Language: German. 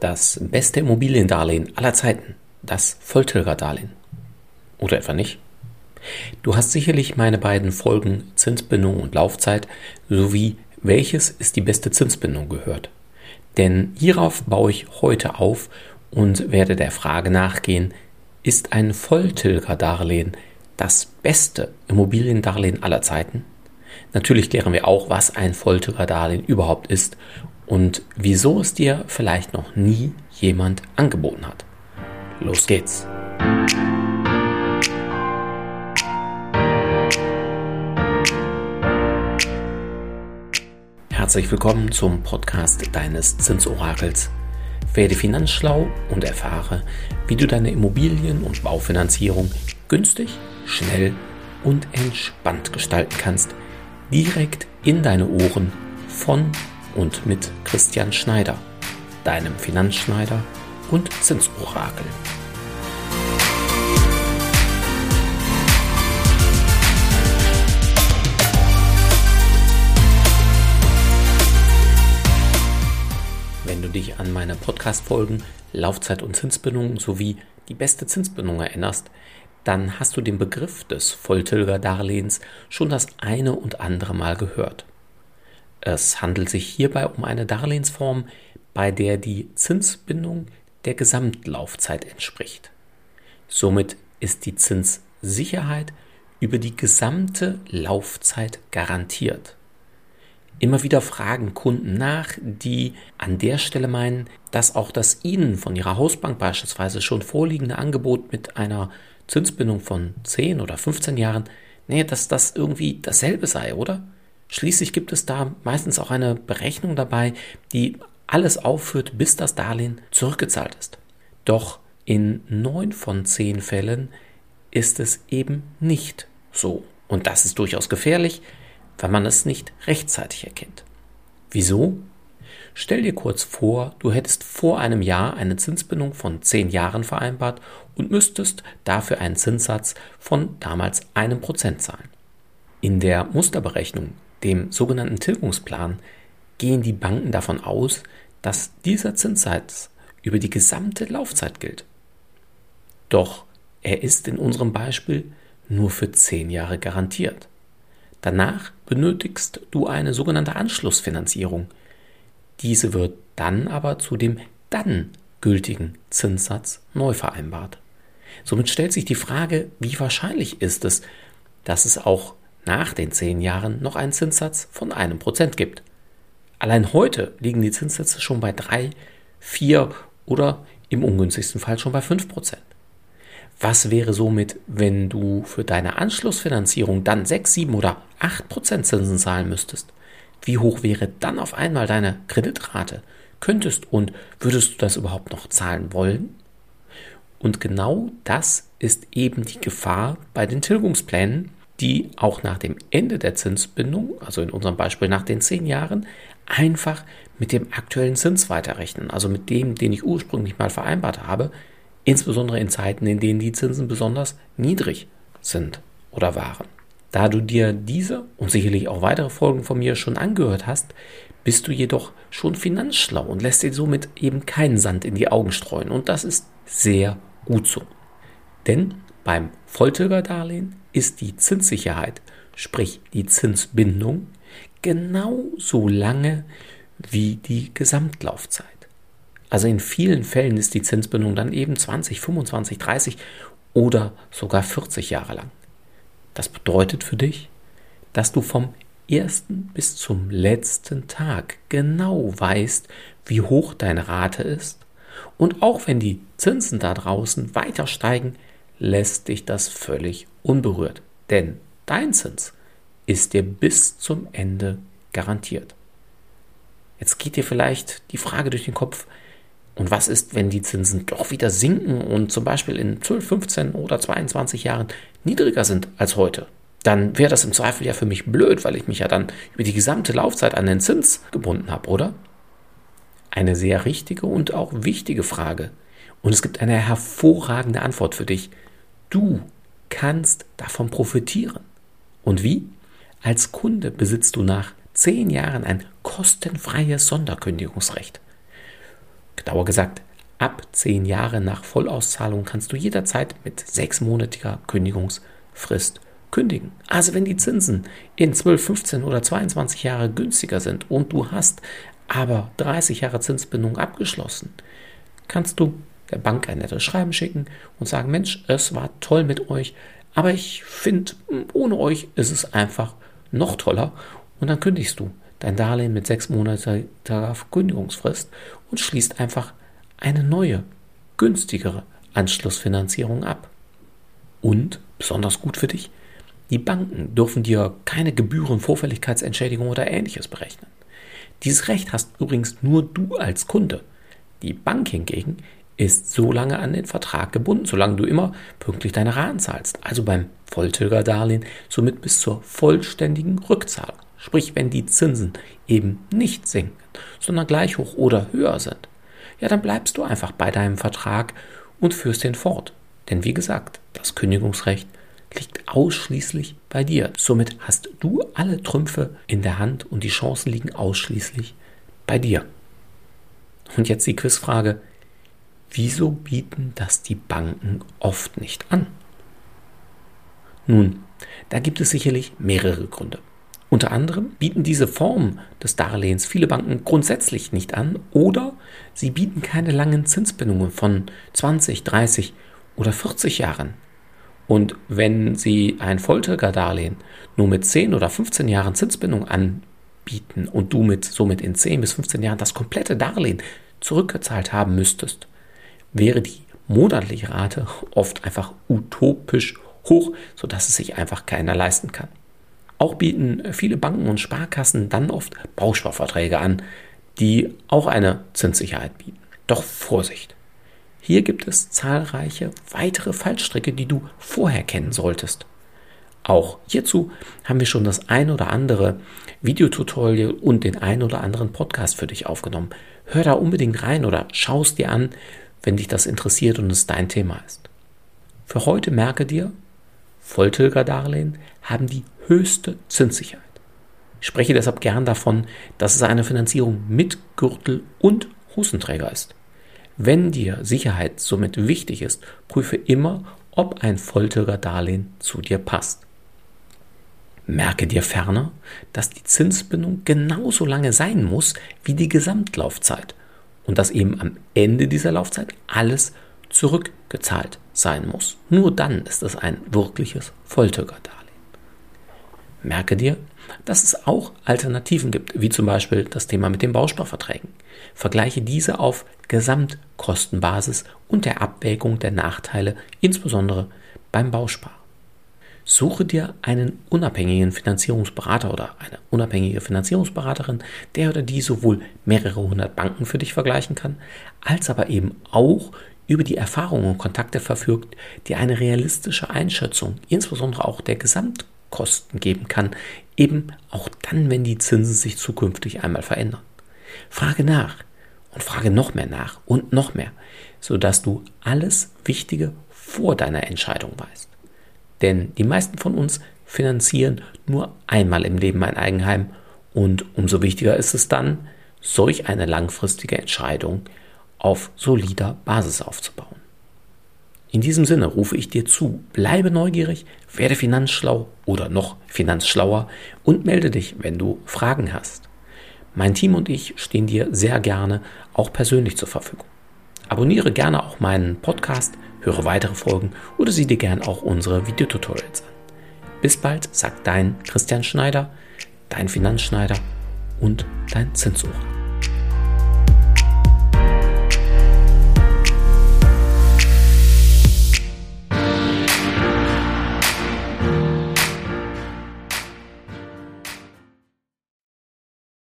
Das beste Immobiliendarlehen aller Zeiten, das Volltilgerdarlehen. Oder etwa nicht? Du hast sicherlich meine beiden Folgen Zinsbindung und Laufzeit sowie welches ist die beste Zinsbindung gehört. Denn hierauf baue ich heute auf und werde der Frage nachgehen, ist ein Volltilgerdarlehen das beste Immobiliendarlehen aller Zeiten? Natürlich klären wir auch, was ein Volltilgerdarlehen überhaupt ist und wieso es dir vielleicht noch nie jemand angeboten hat. Los geht's! Herzlich willkommen zum Podcast deines Zinsorakels. Werde finanzschlau und erfahre, wie du deine Immobilien- und Baufinanzierung günstig, schnell und entspannt gestalten kannst, direkt in deine Ohren von und mit Christian Schneider, deinem Finanzschneider und Zinsorakel. Wenn du dich an meine Podcast-Folgen Laufzeit und Zinsbindung sowie die beste Zinsbindung erinnerst, dann hast du den Begriff des Volltilger-Darlehens schon das eine und andere Mal gehört. Es handelt sich hierbei um eine Darlehensform, bei der die Zinsbindung der Gesamtlaufzeit entspricht. Somit ist die Zinssicherheit über die gesamte Laufzeit garantiert. Immer wieder fragen Kunden nach, die an der Stelle meinen, dass auch das ihnen von ihrer Hausbank beispielsweise schon vorliegende Angebot mit einer Zinsbindung von 10 oder 15 Jahren, nee, dass das irgendwie dasselbe sei, oder? Schließlich gibt es da meistens auch eine Berechnung dabei, die alles aufführt, bis das Darlehen zurückgezahlt ist. Doch in neun von zehn Fällen ist es eben nicht so. Und das ist durchaus gefährlich, wenn man es nicht rechtzeitig erkennt. Wieso? Stell dir kurz vor, du hättest vor einem Jahr eine Zinsbindung von zehn Jahren vereinbart und müsstest dafür einen Zinssatz von damals einem Prozent zahlen. In der Musterberechnung dem sogenannten Tilgungsplan, gehen die Banken davon aus, dass dieser Zinssatz über die gesamte Laufzeit gilt. Doch er ist in unserem Beispiel nur für zehn Jahre garantiert. Danach benötigst du eine sogenannte Anschlussfinanzierung. Diese wird dann aber zu dem dann gültigen Zinssatz neu vereinbart. Somit stellt sich die Frage, wie wahrscheinlich ist es, dass es auch nach den zehn Jahren noch einen Zinssatz von einem Prozent gibt. Allein heute liegen die Zinssätze schon bei drei, vier oder im ungünstigsten Fall schon bei fünf Prozent. Was wäre somit, wenn du für deine Anschlussfinanzierung dann sechs, sieben oder acht Prozent Zinsen zahlen müsstest? Wie hoch wäre dann auf einmal deine Kreditrate? Könntest und würdest du das überhaupt noch zahlen wollen? Und genau das ist eben die Gefahr bei den Tilgungsplänen, die auch nach dem Ende der Zinsbindung, also in unserem Beispiel nach den zehn Jahren, einfach mit dem aktuellen Zins weiterrechnen, also mit dem, den ich ursprünglich mal vereinbart habe, insbesondere in Zeiten, in denen die Zinsen besonders niedrig sind oder waren. Da du dir diese und sicherlich auch weitere Folgen von mir schon angehört hast, bist du jedoch schon finanzschlau und lässt dir somit eben keinen Sand in die Augen streuen. Und das ist sehr gut so. Denn beim Volltilgerdarlehen ist die Zinssicherheit, sprich die Zinsbindung, genauso lange wie die Gesamtlaufzeit. Also in vielen Fällen ist die Zinsbindung dann eben 20, 25, 30 oder sogar 40 Jahre lang. Das bedeutet für dich, dass du vom ersten bis zum letzten Tag genau weißt, wie hoch deine Rate ist. Und auch wenn die Zinsen da draußen weiter steigen, lässt dich das völlig unberührt. Denn dein Zins ist dir bis zum Ende garantiert. Jetzt geht dir vielleicht die Frage durch den Kopf, und was ist, wenn die Zinsen doch wieder sinken und zum Beispiel in 12, 15 oder 22 Jahren niedriger sind als heute? Dann wäre das im Zweifel ja für mich blöd, weil ich mich ja dann über die gesamte Laufzeit an den Zins gebunden habe, oder? Eine sehr richtige und auch wichtige Frage. Und es gibt eine hervorragende Antwort für dich. Du kannst davon profitieren. Und wie? Als Kunde besitzt du nach zehn Jahren ein kostenfreies Sonderkündigungsrecht. Genauer gesagt, ab zehn Jahre nach Vollauszahlung kannst du jederzeit mit sechsmonatiger Kündigungsfrist kündigen. Also wenn die Zinsen in 12, 15 oder 22 Jahre günstiger sind und du hast aber 30 Jahre Zinsbindung abgeschlossen, kannst du der Bank ein nettes Schreiben schicken und sagen, Mensch, es war toll mit euch, aber ich finde, ohne euch ist es einfach noch toller und dann kündigst du dein Darlehen mit sechs Monaten Kündigungsfrist und schließt einfach eine neue, günstigere Anschlussfinanzierung ab. Und, besonders gut für dich, die Banken dürfen dir keine Gebühren, Vorfälligkeitsentschädigung oder ähnliches berechnen. Dieses Recht hast übrigens nur du als Kunde. Die Bank hingegen ist so lange an den Vertrag gebunden, solange du immer pünktlich deine Raten zahlst. Also beim Volltilgerdarlehen somit bis zur vollständigen Rückzahlung. Sprich, wenn die Zinsen eben nicht sinken, sondern gleich hoch oder höher sind, ja, dann bleibst du einfach bei deinem Vertrag und führst den fort. Denn wie gesagt, das Kündigungsrecht liegt ausschließlich bei dir. Somit hast du alle Trümpfe in der Hand und die Chancen liegen ausschließlich bei dir. Und jetzt die Quizfrage, wieso bieten das die Banken oft nicht an? Nun, da gibt es sicherlich mehrere Gründe. Unter anderem bieten diese Form des Darlehens viele Banken grundsätzlich nicht an oder sie bieten keine langen Zinsbindungen von 20, 30 oder 40 Jahren. Und wenn sie ein Volltilgerdarlehen nur mit 10 oder 15 Jahren Zinsbindung anbieten und du mit somit in 10 bis 15 Jahren das komplette Darlehen zurückgezahlt haben müsstest, wäre die monatliche Rate oft einfach utopisch hoch, sodass es sich einfach keiner leisten kann. Auch bieten viele Banken und Sparkassen dann oft Bausparverträge an, die auch eine Zinssicherheit bieten. Doch Vorsicht! Hier gibt es zahlreiche weitere Fallstricke, die du vorher kennen solltest. Auch hierzu haben wir schon das ein oder andere Videotutorial und den ein oder anderen Podcast für dich aufgenommen. Hör da unbedingt rein oder schau es dir an, wenn dich das interessiert und es dein Thema ist. Für heute merke dir, Volltilgerdarlehen haben die höchste Zinssicherheit. Ich spreche deshalb gern davon, dass es eine Finanzierung mit Gürtel und Hosenträger ist. Wenn dir Sicherheit somit wichtig ist, prüfe immer, ob ein Volltilgerdarlehen zu dir passt. Merke dir ferner, dass die Zinsbindung genauso lange sein muss wie die Gesamtlaufzeit und dass eben am Ende dieser Laufzeit alles zurückgezahlt sein muss. Nur dann ist es ein wirkliches Volltilgerdarlehen. Merke dir, dass es auch Alternativen gibt, wie zum Beispiel das Thema mit den Bausparverträgen. Vergleiche diese auf Gesamtkostenbasis und der Abwägung der Nachteile, insbesondere beim Bauspar. Suche dir einen unabhängigen Finanzierungsberater oder eine unabhängige Finanzierungsberaterin, der oder die sowohl mehrere hundert Banken für dich vergleichen kann, als aber eben auch über die Erfahrungen und Kontakte verfügt, die eine realistische Einschätzung, insbesondere auch der Gesamtkosten geben kann, eben auch dann, wenn die Zinsen sich zukünftig einmal verändern. Frage nach und frage noch mehr nach und noch mehr, sodass du alles Wichtige vor deiner Entscheidung weißt. Denn die meisten von uns finanzieren nur einmal im Leben ein Eigenheim und umso wichtiger ist es dann, solch eine langfristige Entscheidung auf solider Basis aufzubauen. In diesem Sinne rufe ich dir zu, bleibe neugierig, werde finanzschlau oder noch finanzschlauer und melde dich, wenn du Fragen hast. Mein Team und ich stehen dir sehr gerne auch persönlich zur Verfügung. Abonniere gerne auch meinen Podcast, höre weitere Folgen oder sieh dir gerne auch unsere Videotutorials an. Bis bald, sagt dein Christian Schneider, dein Finanzschneider und dein Zinsucher.